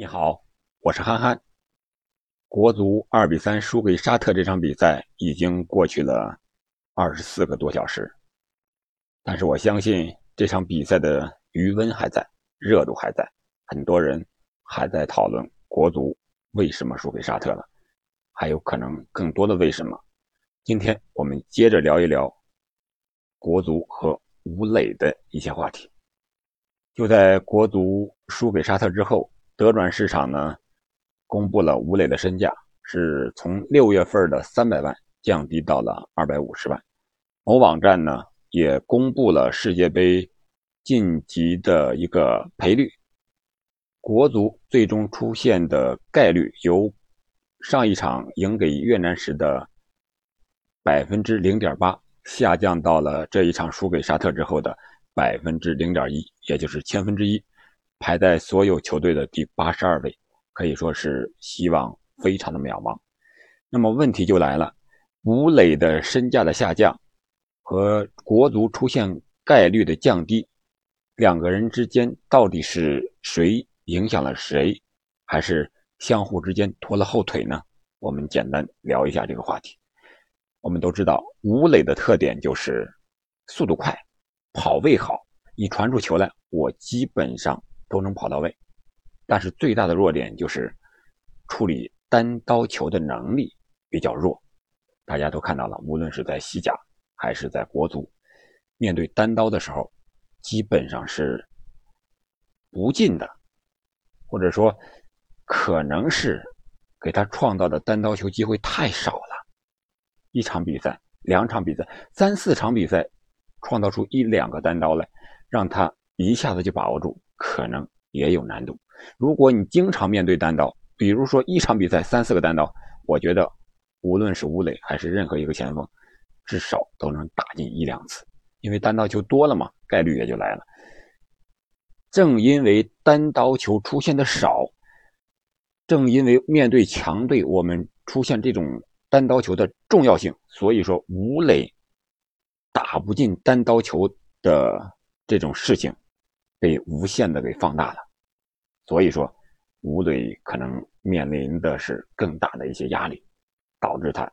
你好，我是憨憨。国足二比三输给沙特这场比赛已经过去了二十四个多小时，但是我相信这场比赛的余温还在，热度还在，很多人还在讨论国足为什么输给沙特了，还有可能更多的为什么。今天我们接着聊一聊国足和吴磊的一些话题。就在国足输给沙特之后。德转市场呢，公布了吴磊的身价是从六月份的三百万降低到了二百五十万。某网站呢也公布了世界杯晋级的一个赔率，国足最终出现的概率由上一场赢给越南时的百分之零点八下降到了这一场输给沙特之后的百分之零点一，也就是千分之一。排在所有球队的第八十二位，可以说是希望非常的渺茫。那么问题就来了，吴磊的身价的下降和国足出现概率的降低，两个人之间到底是谁影响了谁，还是相互之间拖了后腿呢？我们简单聊一下这个话题。我们都知道，吴磊的特点就是速度快，跑位好，你传出球来，我基本上。都能跑到位，但是最大的弱点就是处理单刀球的能力比较弱。大家都看到了，无论是在西甲还是在国足，面对单刀的时候，基本上是不进的，或者说可能是给他创造的单刀球机会太少了。一场比赛、两场比赛、三四场比赛，创造出一两个单刀来，让他一下子就把握住。可能也有难度。如果你经常面对单刀，比如说一场比赛三四个单刀，我觉得无论是吴磊还是任何一个前锋，至少都能打进一两次，因为单刀球多了嘛，概率也就来了。正因为单刀球出现的少，正因为面对强队我们出现这种单刀球的重要性，所以说吴磊打不进单刀球的这种事情。被无限的给放大了，所以说吴磊可能面临的是更大的一些压力，导致他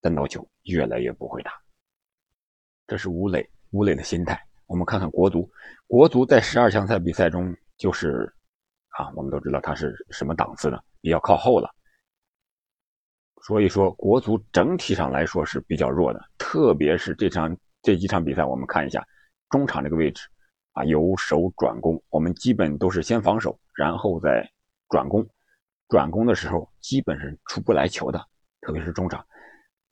单刀球越来越不会打。这是吴磊，吴磊的心态。我们看看国足，国足在十二强赛比赛中就是啊，我们都知道他是什么档次的，比较靠后了。所以说国足整体上来说是比较弱的，特别是这场这几场比赛，我们看一下中场这个位置。啊，由守转攻，我们基本都是先防守，然后再转攻。转攻的时候，基本是出不来球的，特别是中场。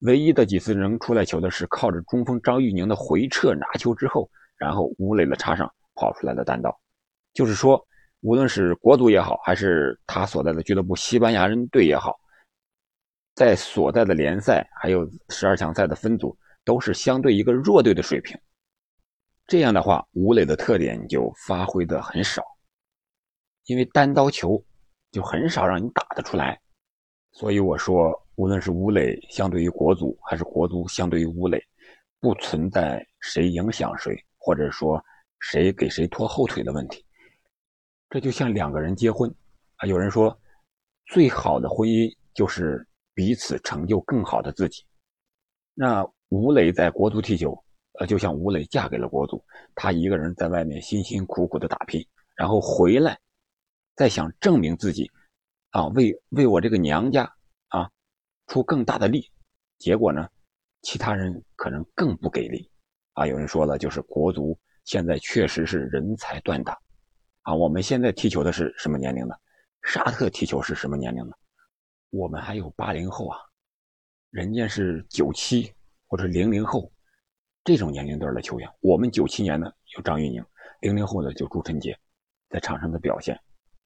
唯一的几次能出来球的是靠着中锋张玉宁的回撤拿球之后，然后吴磊的插上跑出来的单刀。就是说，无论是国足也好，还是他所在的俱乐部西班牙人队也好，在所在的联赛还有十二强赛的分组，都是相对一个弱队的水平。这样的话，吴磊的特点就发挥的很少，因为单刀球就很少让你打得出来，所以我说，无论是吴磊相对于国足，还是国足相对于吴磊，不存在谁影响谁，或者说谁给谁拖后腿的问题。这就像两个人结婚啊，有人说，最好的婚姻就是彼此成就更好的自己。那吴磊在国足踢球。呃，就像吴磊嫁给了国足，他一个人在外面辛辛苦苦的打拼，然后回来，再想证明自己，啊，为为我这个娘家啊出更大的力，结果呢，其他人可能更不给力，啊，有人说了，就是国足现在确实是人才断档，啊，我们现在踢球的是什么年龄的？沙特踢球是什么年龄的？我们还有八零后啊，人家是九七或者零零后。这种年龄段的球员，我们九七年的有张玉宁，零零后的就朱晨杰，在场上的表现，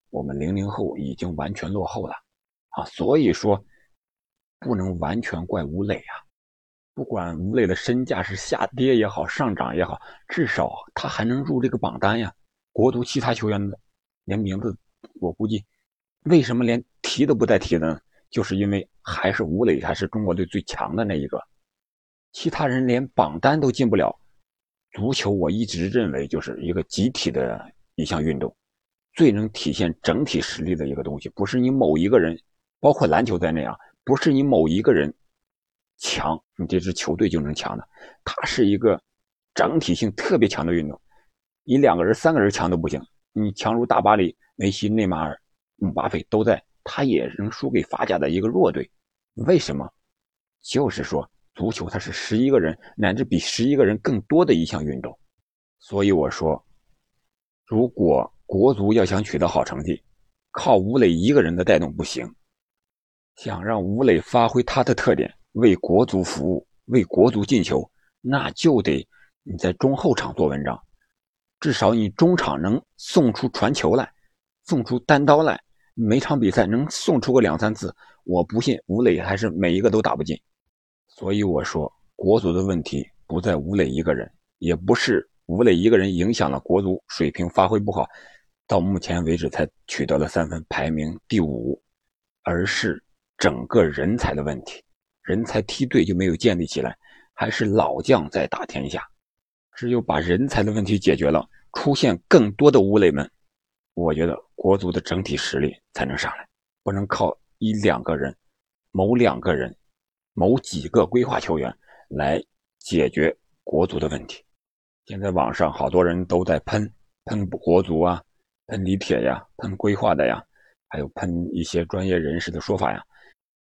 我们零零后已经完全落后了啊！所以说，不能完全怪吴磊啊。不管吴磊的身价是下跌也好，上涨也好，至少他还能入这个榜单呀。国足其他球员的连名字，我估计为什么连提都不带提呢？就是因为还是吴磊才是中国队最强的那一个。其他人连榜单都进不了，足球我一直认为就是一个集体的一项运动，最能体现整体实力的一个东西，不是你某一个人，包括篮球在内啊，不是你某一个人强，你这支球队就能强的。它是一个整体性特别强的运动，你两个人、三个人强都不行。你强如大巴黎，梅西、内马尔、姆巴佩都在，他也能输给法甲的一个弱队。为什么？就是说，足球它是十一个人乃至比十一个人更多的一项运动。所以我说，如果国足要想取得好成绩，靠吴磊一个人的带动不行。想让吴磊发挥他的特点，为国足服务，为国足进球，那就得你在中后场做文章。至少你中场能送出传球来，送出单刀来，每场比赛能送出个两三次，我不信吴磊还是每一个都打不进。所以我说，国足的问题不在吴磊一个人，也不是吴磊一个人影响了国足水平发挥不好，到目前为止才取得了三分，排名第五，而是整个人才的问题，人才梯队就没有建立起来，还是老将在打天下。只有把人才的问题解决了，出现更多的吴磊们，我觉得国足的整体实力才能上来，不能靠一两个人、某两个人、某几个规划球员来解决国足的问题。现在网上好多人都在喷喷国足啊，喷李铁呀，喷规划的呀，还有喷一些专业人士的说法呀。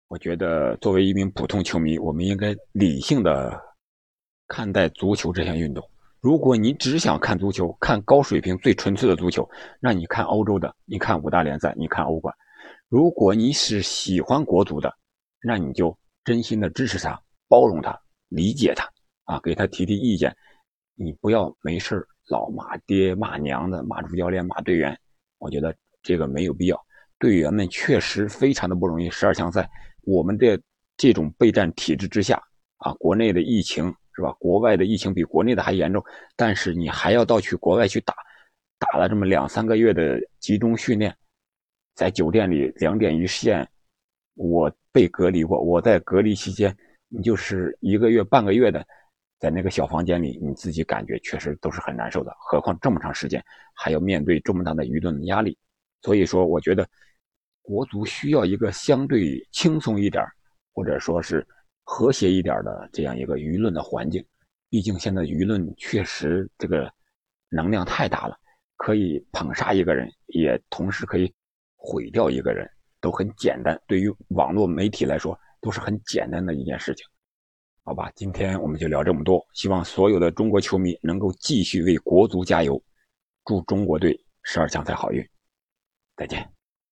我觉得作为一名普通球迷，我们应该理性的。看待足球这项运动，如果你只想看足球，看高水平、最纯粹的足球，那你看欧洲的，你看五大联赛，你看欧冠。如果你是喜欢国足的，那你就真心的支持他，包容他，理解他，啊，给他提提意见。你不要没事老骂爹骂娘的，骂主教练、骂队员。我觉得这个没有必要。队员们确实非常的不容易，十二强赛，我们的这种备战体制之下，啊，国内的疫情。是吧？国外的疫情比国内的还严重，但是你还要到去国外去打，打了这么两三个月的集中训练，在酒店里两点一线，我被隔离过。我在隔离期间，你就是一个月半个月的，在那个小房间里，你自己感觉确实都是很难受的。何况这么长时间，还要面对这么大的舆论压力。所以说，我觉得国足需要一个相对轻松一点，或者说是。和谐一点的这样一个舆论的环境，毕竟现在舆论确实这个能量太大了，可以捧杀一个人，也同时可以毁掉一个人，都很简单。对于网络媒体来说，都是很简单的一件事情。好吧，今天我们就聊这么多，希望所有的中国球迷能够继续为国足加油，祝中国队十二强赛好运，再见。